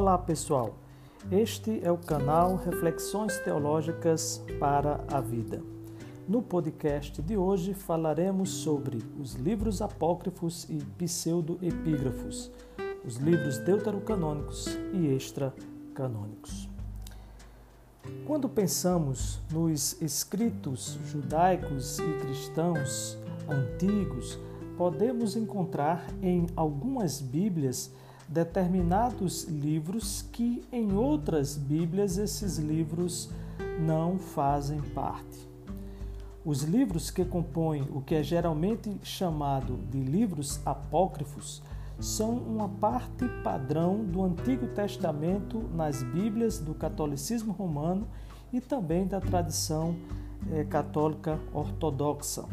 Olá pessoal, este é o canal Reflexões Teológicas para a Vida. No podcast de hoje falaremos sobre os livros apócrifos e pseudoepígrafos, os livros deuterocanônicos e extracanônicos. Quando pensamos nos escritos judaicos e cristãos antigos, podemos encontrar em algumas Bíblias determinados livros que em outras Bíblias esses livros não fazem parte. Os livros que compõem o que é geralmente chamado de livros apócrifos são uma parte padrão do Antigo Testamento nas Bíblias do catolicismo romano e também da tradição eh, católica ortodoxa.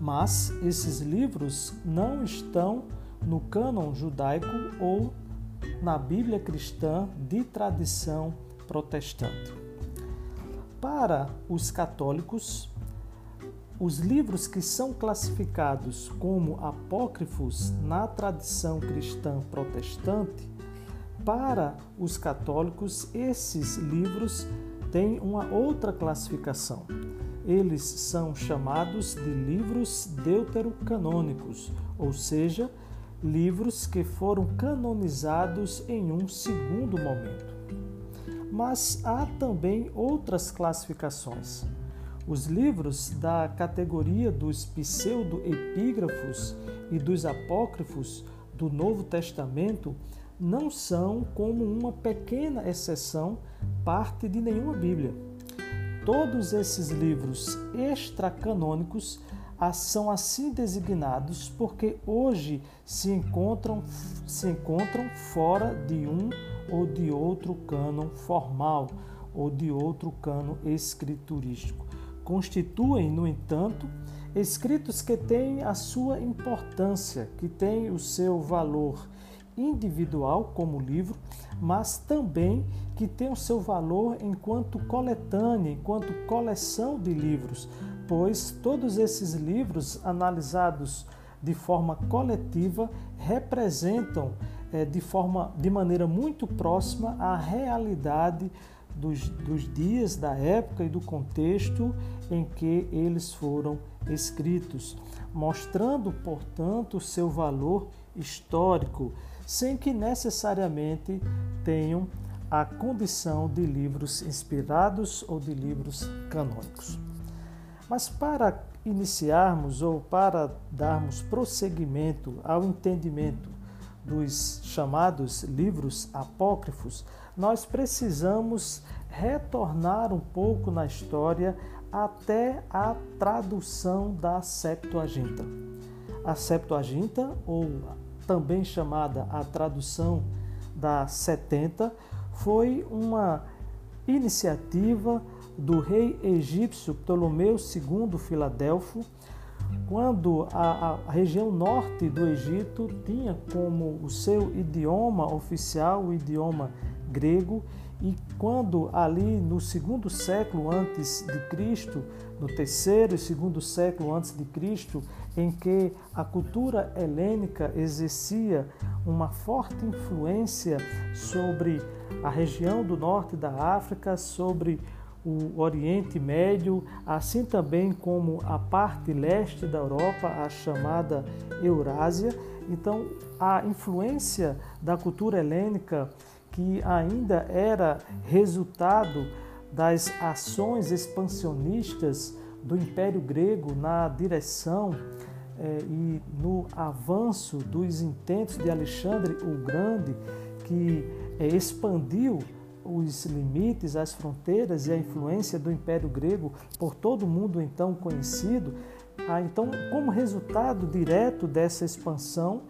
Mas esses livros não estão no cânon judaico ou na Bíblia cristã de tradição protestante. Para os católicos, os livros que são classificados como apócrifos na tradição cristã protestante, para os católicos, esses livros têm uma outra classificação. Eles são chamados de livros deuterocanônicos, ou seja, livros que foram canonizados em um segundo momento. Mas há também outras classificações. Os livros da categoria dos pseudoepígrafos e dos apócrifos do Novo Testamento não são, como uma pequena exceção, parte de nenhuma Bíblia. Todos esses livros extracanônicos são assim designados porque hoje se encontram, se encontram fora de um ou de outro cânon formal ou de outro cânon escriturístico. Constituem, no entanto, escritos que têm a sua importância, que têm o seu valor individual como livro, mas também que tem o seu valor enquanto coletânea, enquanto coleção de livros, pois todos esses livros analisados de forma coletiva representam é, de, forma, de maneira muito próxima a realidade dos, dos dias, da época e do contexto em que eles foram escritos, mostrando, portanto, seu valor histórico, sem que necessariamente tenham a condição de livros inspirados ou de livros canônicos. Mas para iniciarmos ou para darmos prosseguimento ao entendimento dos chamados livros apócrifos, nós precisamos retornar um pouco na história até a tradução da Septuaginta. A Septuaginta, ou também chamada a tradução da 70, foi uma iniciativa do rei egípcio Ptolomeu II Filadelfo, quando a, a, região norte do Egito tinha como o seu idioma oficial o idioma grego e quando ali no segundo século antes de Cristo, no terceiro e segundo século antes de Cristo, em que a cultura helênica exercia uma forte influência sobre a região do norte da África, sobre o Oriente Médio, assim também como a parte leste da Europa, a chamada Eurásia. Então, a influência da cultura helênica, que ainda era resultado das ações expansionistas do Império Grego na direção eh, e no avanço dos intentos de Alexandre o Grande, que eh, expandiu os limites, as fronteiras e a influência do Império Grego por todo o mundo então conhecido. Ah, então, como resultado direto dessa expansão,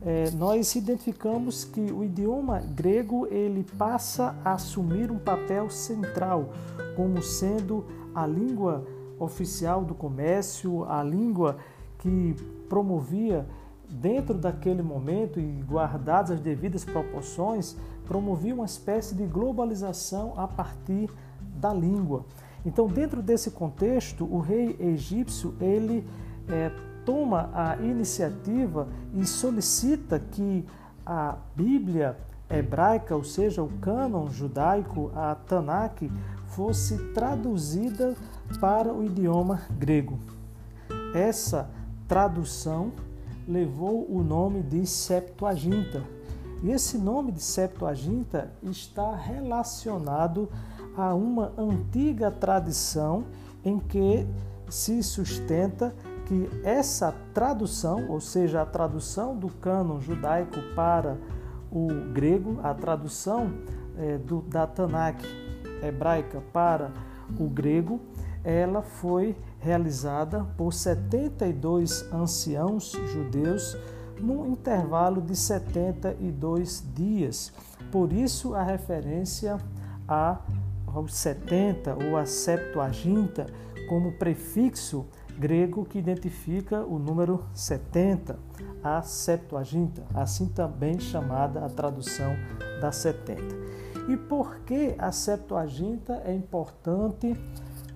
eh, nós identificamos que o idioma grego ele passa a assumir um papel central como sendo a língua oficial do comércio, a língua que promovia dentro daquele momento e guardadas as devidas proporções, promovia uma espécie de globalização a partir da língua. Então, dentro desse contexto, o rei egípcio ele é, toma a iniciativa e solicita que a Bíblia hebraica, ou seja, o cânon judaico, a Tanakh, fosse traduzida para o idioma grego. Essa tradução levou o nome de Septuaginta. E esse nome de Septuaginta está relacionado a uma antiga tradição em que se sustenta que essa tradução, ou seja, a tradução do cânon judaico para o grego, a tradução é, do, da Tanakh hebraica para o grego, ela foi realizada por 72 anciãos judeus num intervalo de 72 dias. Por isso a referência a, aos 70 ou a Septuaginta como prefixo grego que identifica o número 70, a Septuaginta, assim também chamada a tradução da 70. E por que a Septuaginta é importante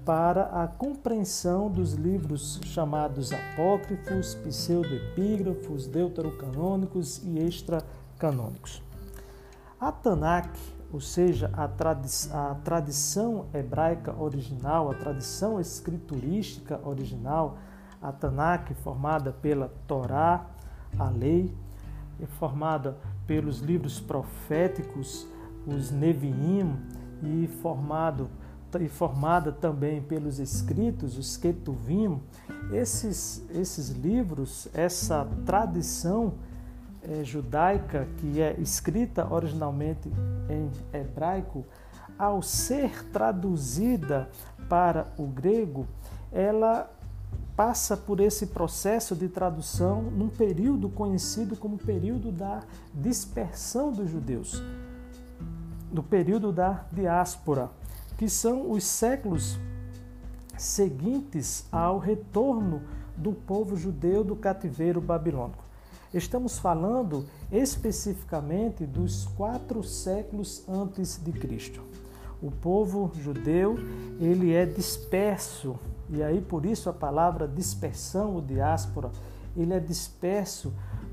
para a compreensão dos livros chamados apócrifos, pseudoepígrafos, deuterocanônicos e extracanônicos? A Tanakh, ou seja, a, tradi a tradição hebraica original, a tradição escriturística original, a Tanakh, formada pela Torá, a lei, formada pelos livros proféticos, os Neviim, e, formado, e formada também pelos escritos, os Ketuvim, esses, esses livros, essa tradição é, judaica, que é escrita originalmente em hebraico, ao ser traduzida para o grego, ela passa por esse processo de tradução num período conhecido como período da dispersão dos judeus, no período da diáspora, que são os séculos seguintes ao retorno do povo judeu do cativeiro babilônico. Estamos falando especificamente dos quatro séculos antes de Cristo. O povo judeu ele é disperso e aí por isso a palavra dispersão ou diáspora ele é disperso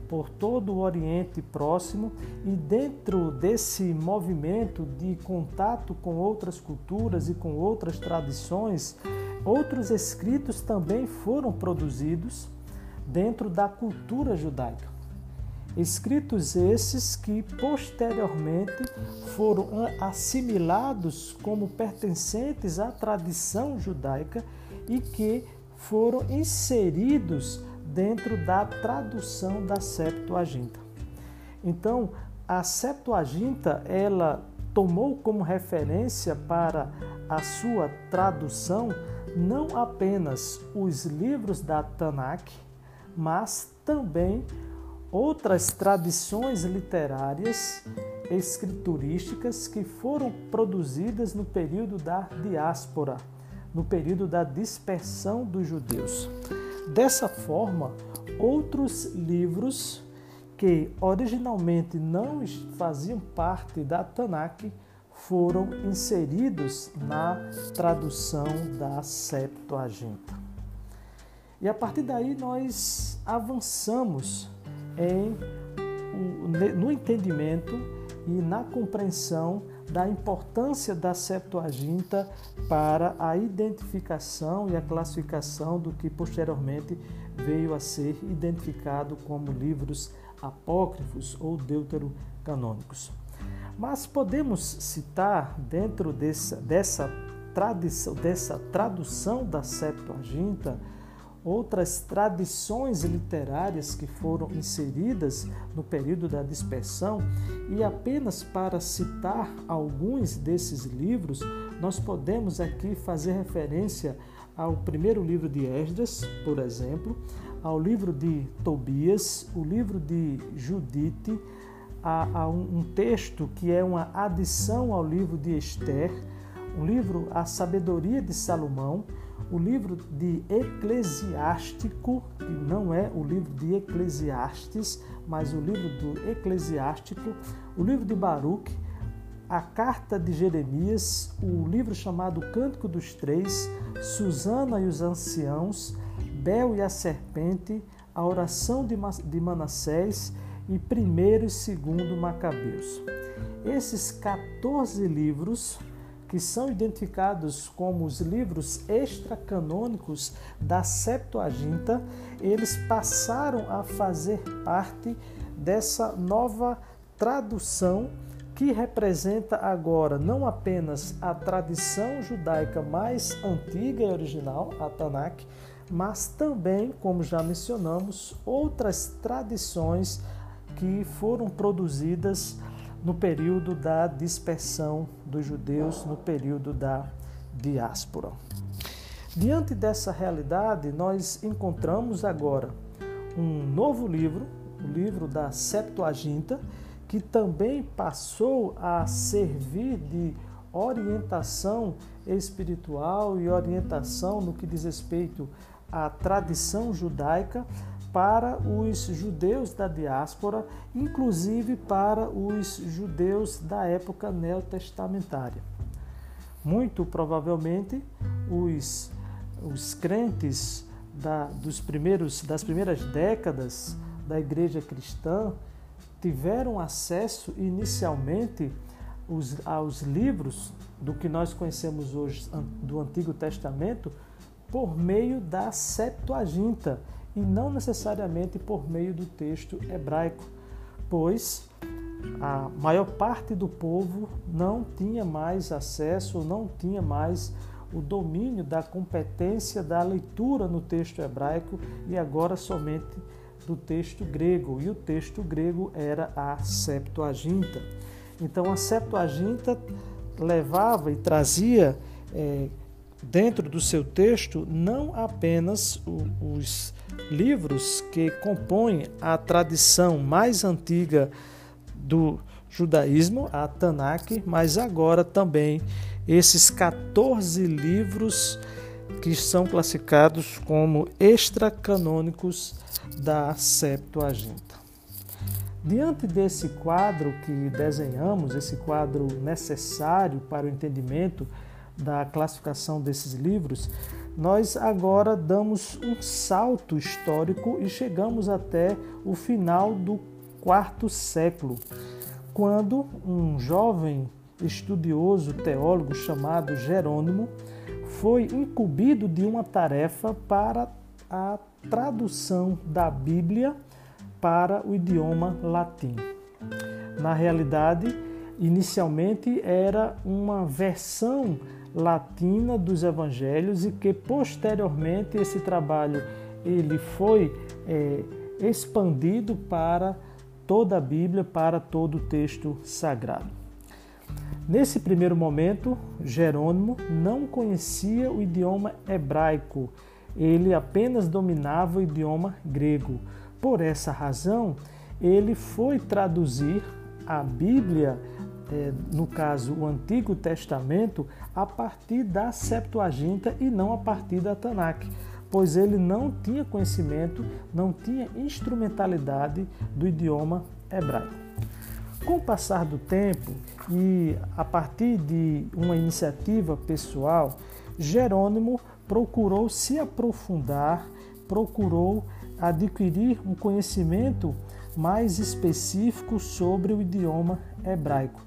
por todo o Oriente Próximo e dentro desse movimento de contato com outras culturas e com outras tradições, outros escritos também foram produzidos dentro da cultura judaica. Escritos esses que posteriormente foram assimilados como pertencentes à tradição judaica e que foram inseridos dentro da tradução da Septuaginta. Então, a Septuaginta, ela tomou como referência para a sua tradução não apenas os livros da Tanakh, mas também outras tradições literárias escriturísticas que foram produzidas no período da diáspora, no período da dispersão dos judeus. Dessa forma, outros livros que originalmente não faziam parte da Tanakh foram inseridos na tradução da Septuaginta. E a partir daí nós avançamos em, no entendimento e na compreensão da importância da Septuaginta para a identificação e a classificação do que posteriormente veio a ser identificado como livros apócrifos ou deuterocanônicos. Mas podemos citar dentro dessa, dessa, tradição, dessa tradução da Septuaginta outras tradições literárias que foram inseridas no período da dispersão, e apenas para citar alguns desses livros, nós podemos aqui fazer referência ao primeiro livro de Esdras, por exemplo, ao livro de Tobias, o livro de Judite, a, a um, um texto que é uma adição ao livro de Esther, um livro A Sabedoria de Salomão, o livro de Eclesiástico, que não é o livro de Eclesiastes, mas o livro do Eclesiástico, o livro de Baruch, a carta de Jeremias, o livro chamado Cântico dos Três, Susana e os Anciãos, Bel e a Serpente, a oração de Manassés e primeiro e segundo Macabeus. esses 14 livros que são identificados como os livros extracanônicos da Septuaginta, eles passaram a fazer parte dessa nova tradução que representa agora não apenas a tradição judaica mais antiga e original, a Tanakh, mas também, como já mencionamos, outras tradições que foram produzidas no período da dispersão dos judeus, no período da diáspora. Diante dessa realidade, nós encontramos agora um novo livro, o livro da Septuaginta, que também passou a servir de orientação espiritual e orientação no que diz respeito à tradição judaica para os judeus da diáspora, inclusive para os judeus da época neotestamentária. Muito provavelmente, os, os crentes da, dos primeiros, das primeiras décadas da igreja cristã tiveram acesso inicialmente os, aos livros do que nós conhecemos hoje do Antigo Testamento por meio da Septuaginta e não necessariamente por meio do texto hebraico, pois a maior parte do povo não tinha mais acesso, não tinha mais o domínio da competência da leitura no texto hebraico e agora somente do texto grego. E o texto grego era a Septuaginta. Então a Septuaginta levava e trazia é, dentro do seu texto não apenas os livros que compõem a tradição mais antiga do judaísmo, a Tanakh, mas agora também esses 14 livros que são classificados como extracanônicos da Septuaginta. Diante desse quadro que desenhamos, esse quadro necessário para o entendimento da classificação desses livros, nós agora damos um salto histórico e chegamos até o final do quarto século, quando um jovem estudioso teólogo chamado Jerônimo foi incumbido de uma tarefa para a tradução da Bíblia para o idioma latim. Na realidade, inicialmente era uma versão latina dos evangelhos e que posteriormente esse trabalho ele foi é, expandido para toda a Bíblia, para todo o texto sagrado. Nesse primeiro momento, Jerônimo não conhecia o idioma hebraico, ele apenas dominava o idioma grego. Por essa razão, ele foi traduzir a Bíblia é, no caso o Antigo Testamento, a partir da Septuaginta e não a partir da Tanakh, pois ele não tinha conhecimento, não tinha instrumentalidade do idioma hebraico. Com o passar do tempo e a partir de uma iniciativa pessoal, Jerônimo procurou se aprofundar, procurou adquirir um conhecimento mais específico sobre o idioma hebraico.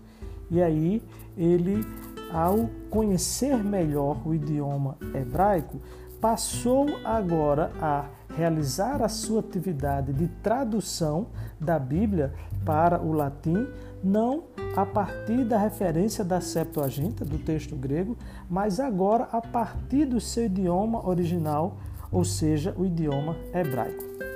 E aí ele, ao conhecer melhor o idioma hebraico, passou agora a realizar a sua atividade de tradução da Bíblia para o latim, não a partir da referência da Septuaginta, do texto grego, mas agora a partir do seu idioma original, ou seja, o idioma hebraico.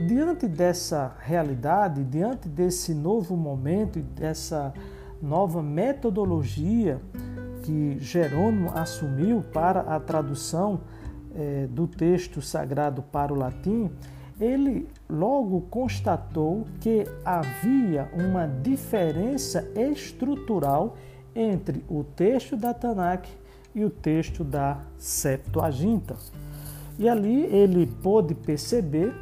Diante dessa realidade, diante desse novo momento e dessa nova metodologia que Jerônimo assumiu para a tradução é, do texto sagrado para o latim, ele logo constatou que havia uma diferença estrutural entre o texto da Tanakh e o texto da Septuaginta. E ali ele pôde perceber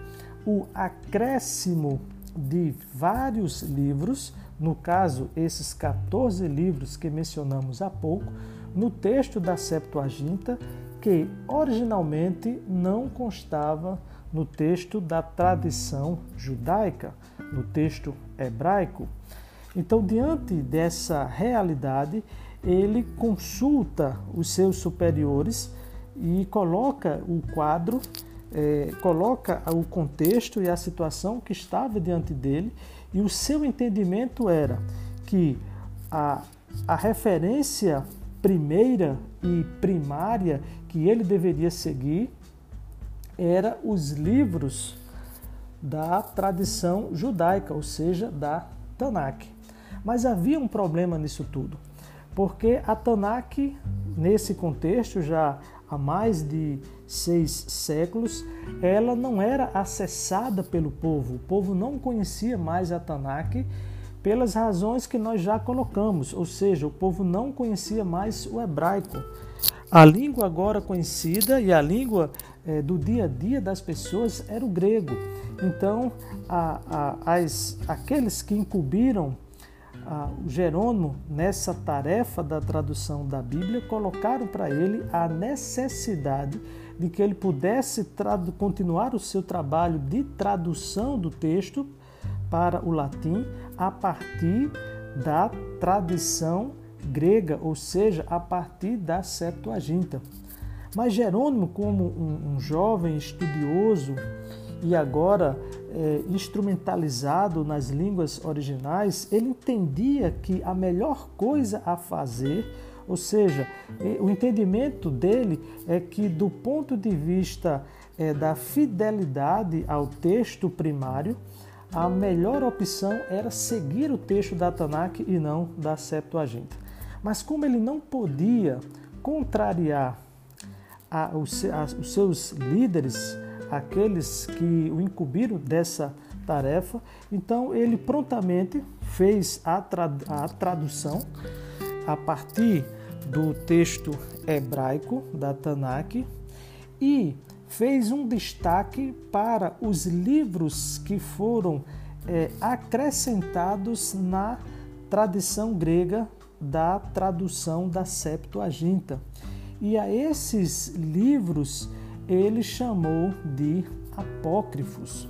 o acréscimo de vários livros, no caso, esses 14 livros que mencionamos há pouco, no texto da Septuaginta, que originalmente não constava no texto da tradição judaica, no texto hebraico. Então, diante dessa realidade, ele consulta os seus superiores e coloca o quadro, é, coloca o contexto e a situação que estava diante dele, e o seu entendimento era que a, a referência primeira e primária que ele deveria seguir era os livros da tradição judaica, ou seja, da Tanakh. Mas havia um problema nisso tudo, porque a Tanakh, nesse contexto, já há mais de seis séculos, ela não era acessada pelo povo. O povo não conhecia mais a Tanakh pelas razões que nós já colocamos, ou seja, o povo não conhecia mais o hebraico. A língua agora conhecida e a língua é, do dia a dia das pessoas era o grego. Então, a, a, as, aqueles que incumbiram o Jerônimo, nessa tarefa da tradução da Bíblia, colocaram para ele a necessidade de que ele pudesse continuar o seu trabalho de tradução do texto para o latim a partir da tradição grega, ou seja, a partir da Septuaginta. Mas Jerônimo, como um, um jovem estudioso e agora é, instrumentalizado nas línguas originais, ele entendia que a melhor coisa a fazer, ou seja, o entendimento dele é que, do ponto de vista é, da fidelidade ao texto primário, a melhor opção era seguir o texto da Tanakh e não da Septuaginta. Mas como ele não podia contrariar a, os, a, os seus líderes, aqueles que o incumbiram dessa tarefa. Então ele prontamente fez a, a tradução a partir do texto hebraico da Tanakh e fez um destaque para os livros que foram é, acrescentados na tradição grega da tradução da Septuaginta. E a esses livros ele chamou de apócrifos.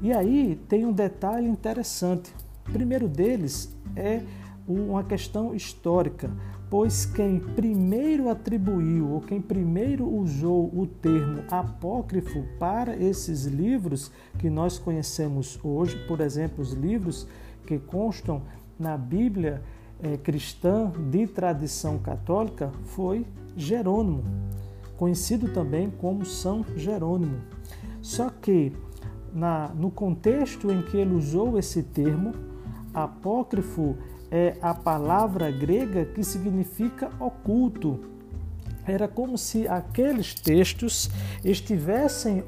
E aí tem um detalhe interessante. O primeiro deles é uma questão histórica, pois quem primeiro atribuiu ou quem primeiro usou o termo apócrifo para esses livros que nós conhecemos hoje, por exemplo, os livros que constam na Bíblia é, cristã de tradição católica, foi Jerônimo conhecido também como São Jerônimo. Só que na, no contexto em que ele usou esse termo, apócrifo é a palavra grega que significa oculto. Era como se aqueles textos estivessem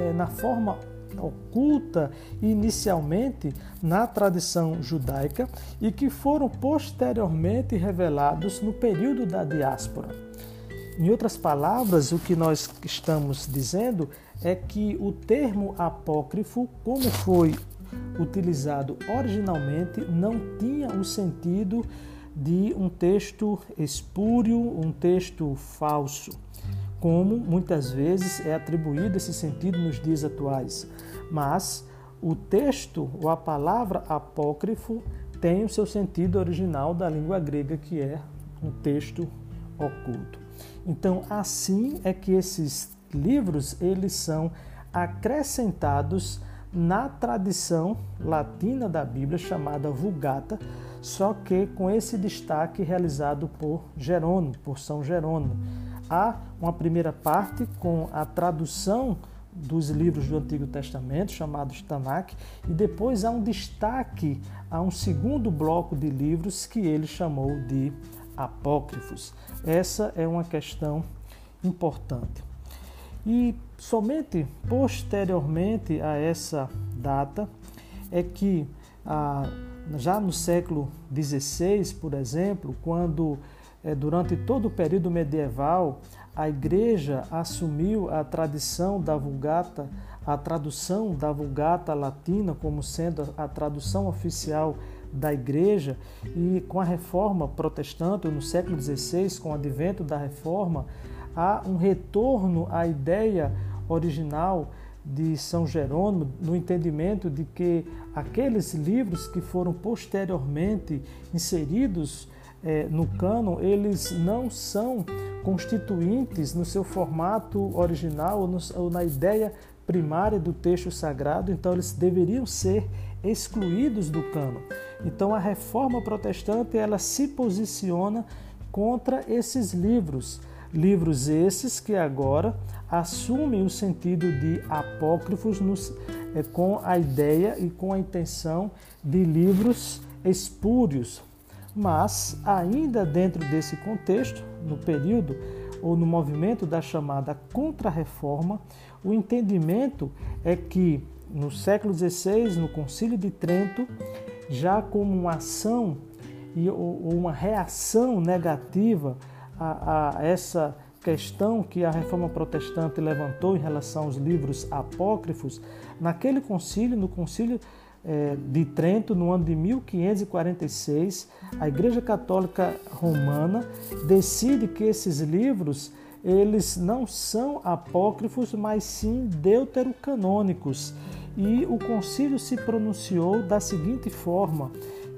é, na forma oculta inicialmente na tradição judaica e que foram posteriormente revelados no período da diáspora. Em outras palavras, o que nós estamos dizendo é que o termo apócrifo, como foi utilizado originalmente, não tinha o sentido de um texto espúrio, um texto falso, como muitas vezes é atribuído esse sentido nos dias atuais. Mas o texto ou a palavra apócrifo tem o seu sentido original da língua grega, que é um texto oculto. Então, assim é que esses livros eles são acrescentados na tradição latina da Bíblia chamada Vulgata, só que com esse destaque realizado por Jerônimo, por São Jerônimo. Há uma primeira parte com a tradução dos livros do Antigo Testamento, chamados Tanakh, e depois há um destaque a um segundo bloco de livros que ele chamou de apócrifos. Essa é uma questão importante. E somente posteriormente a essa data é que, ah, já no século XVI, por exemplo, quando eh, durante todo o período medieval a Igreja assumiu a tradição da Vulgata, a tradução da Vulgata latina como sendo a tradução oficial da igreja e com a reforma protestante no século XVI, com o advento da reforma, há um retorno à ideia original de São Jerônimo, no entendimento de que aqueles livros que foram posteriormente inseridos é, no cânon, eles não são constituintes no seu formato original ou, no, ou na ideia primária do texto sagrado, então eles deveriam ser excluídos do cânon. Então a reforma protestante ela se posiciona contra esses livros, livros esses que agora assumem o sentido de apócrifos nos, é, com a ideia e com a intenção de livros espúrios, mas, ainda dentro desse contexto, no período ou no movimento da chamada Contra-Reforma, o entendimento é que no século XVI, no Concílio de Trento, já como uma ação e uma reação negativa a, a essa questão que a reforma protestante levantou em relação aos livros apócrifos, naquele concílio, no concílio é, de Trento, no ano de 1546, a Igreja Católica Romana decide que esses livros eles não são apócrifos, mas sim deuterocanônicos. E o concílio se pronunciou da seguinte forma: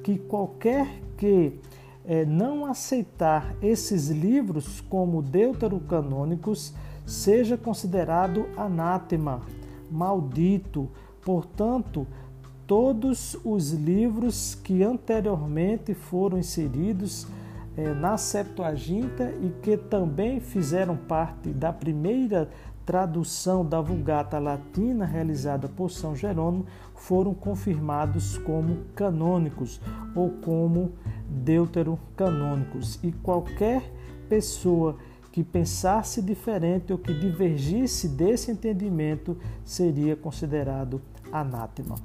que qualquer que é, não aceitar esses livros como deuterocanônicos seja considerado anátema, maldito. Portanto, todos os livros que anteriormente foram inseridos é, na Septuaginta e que também fizeram parte da primeira tradução da Vulgata Latina realizada por São Jerônimo foram confirmados como canônicos ou como deuterocanônicos. E qualquer pessoa que pensasse diferente ou que divergisse desse entendimento seria considerado anátema.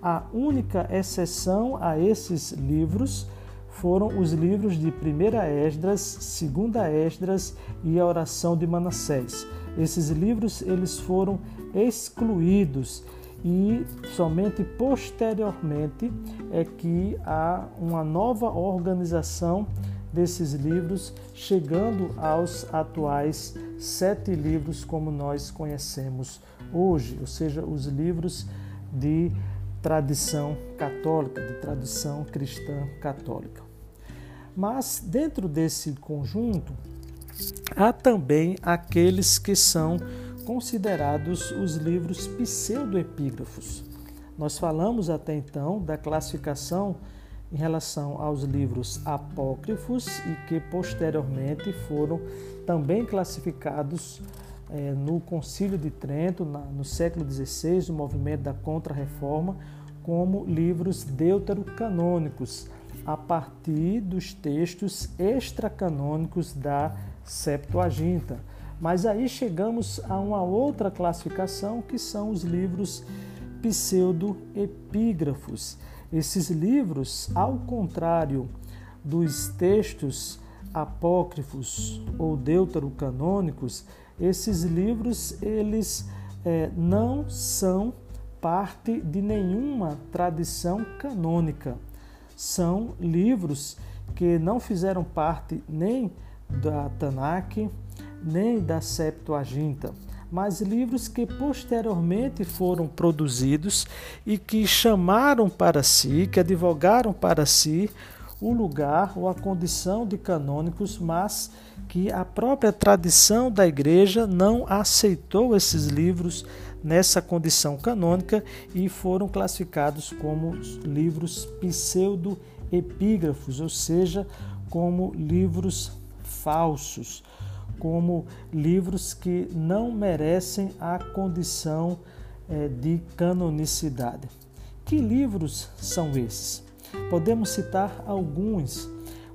A única exceção a esses livros foram os livros de 1 Esdras, 2 Esdras e a oração de Manassés. Esses livros eles foram excluídos e somente posteriormente é que há uma nova organização desses livros, chegando aos atuais sete livros como nós conhecemos hoje, ou seja, os livros de tradição católica, de tradição cristã católica. Mas dentro desse conjunto há também aqueles que são considerados os livros pseudoepígrafos. Nós falamos até então da classificação em relação aos livros apócrifos e que posteriormente foram também classificados é, no Concílio de Trento, na, no século XVI, o movimento da Contra-Reforma, como livros deuterocanônicos, a partir dos textos extracanônicos da Septuaginta. Mas aí chegamos a uma outra classificação que são os livros pseudoepígrafos. Esses livros, ao contrário dos textos apócrifos ou deuterocanônicos, esses livros eles é, não são parte de nenhuma tradição canônica. São livros que não fizeram parte nem da Tanakh, nem da Septuaginta, mas livros que posteriormente foram produzidos e que chamaram para si, que advogaram para si o lugar ou a condição de canônicos, mas que a própria tradição da igreja não aceitou esses livros nessa condição canônica e foram classificados como livros pseudo-epígrafos, ou seja, como livros falsos, como livros que não merecem a condição eh, de canonicidade. Que livros são esses? Podemos citar alguns.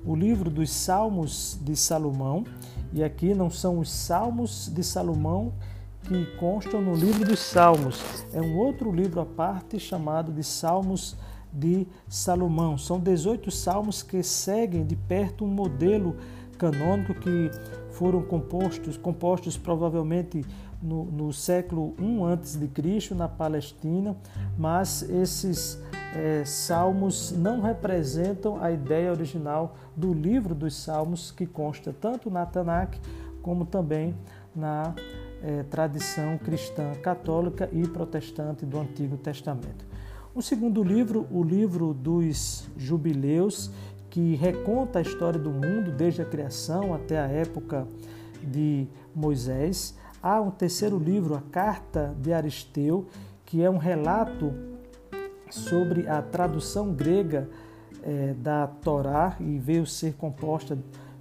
O livro dos Salmos de Salomão, e aqui não são os Salmos de Salomão que constam no livro dos Salmos, é um outro livro à parte chamado de Salmos de Salomão. São 18 salmos que seguem de perto um modelo canônico que foram compostos, compostos provavelmente no, no século I a.C., na Palestina, mas esses é, salmos não representam a ideia original do livro dos salmos, que consta tanto na Tanakh como também na é, tradição cristã católica e protestante do Antigo Testamento. O segundo livro, o livro dos Jubileus, que reconta a história do mundo desde a criação até a época de Moisés. Há um terceiro livro, a Carta de Aristeu, que é um relato sobre a tradução grega é, da Torá e veio ser composta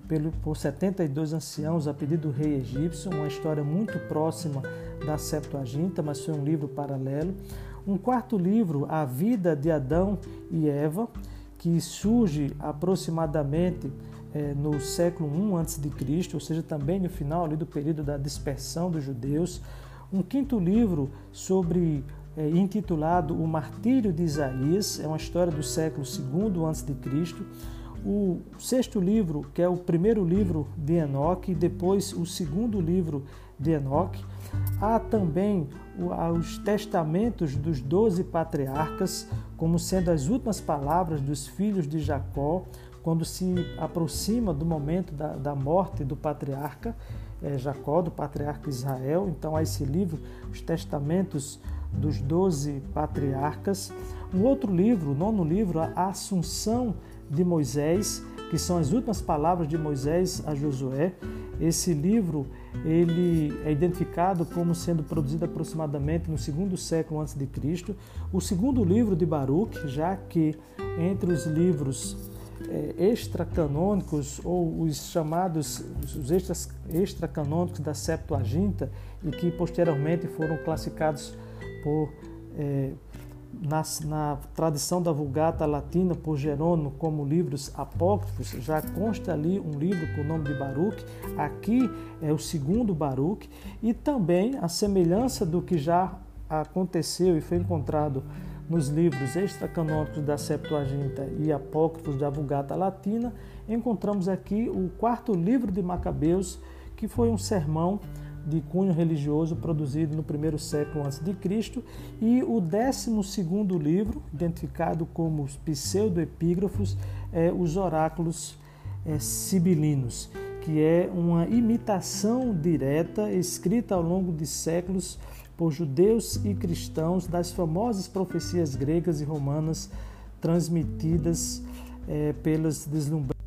pelo, por 72 anciãos a pedido do rei egípcio, uma história muito próxima da Septuaginta, mas foi um livro paralelo. Um quarto livro, A Vida de Adão e Eva, que surge aproximadamente é, no século I a.C., ou seja, também no final ali do período da dispersão dos judeus. Um quinto livro sobre é, intitulado O Martírio de Isaías, é uma história do século II a.C. O sexto livro, que é o primeiro livro de Enoque, depois o segundo livro de Enoque. Há também os testamentos dos doze patriarcas, como sendo as últimas palavras dos filhos de Jacó, quando se aproxima do momento da, da morte do patriarca é, Jacó, do patriarca Israel. Então, há esse livro, os testamentos dos doze patriarcas. Um outro livro, o nono livro, a Assunção de Moisés, que são as últimas palavras de Moisés a Josué. Esse livro ele é identificado como sendo produzido aproximadamente no segundo século antes de Cristo. O segundo livro de Baruch, já que entre os livros é, extracanônicos ou os chamados os extras, extracanônicos da Septuaginta e que posteriormente foram classificados por é, na, na, tradição da Vulgata Latina por Jerônimo como livros apócrifos, já consta ali um livro com o nome de Baruch, aqui é o segundo Baruch, e também a semelhança do que já aconteceu e foi encontrado nos livros extracanônicos da Septuaginta e apócrifos da Vulgata Latina, encontramos aqui o quarto livro de Macabeus, que foi um sermão de cunho religioso produzido no primeiro século antes de Cristo e o décimo segundo livro, identificado como os pseudoepígrafos, é os oráculos é, sibilinos, que é uma imitação direta escrita ao longo de séculos por judeus e cristãos das famosas profecias gregas e romanas transmitidas é, pelas deslumbrantes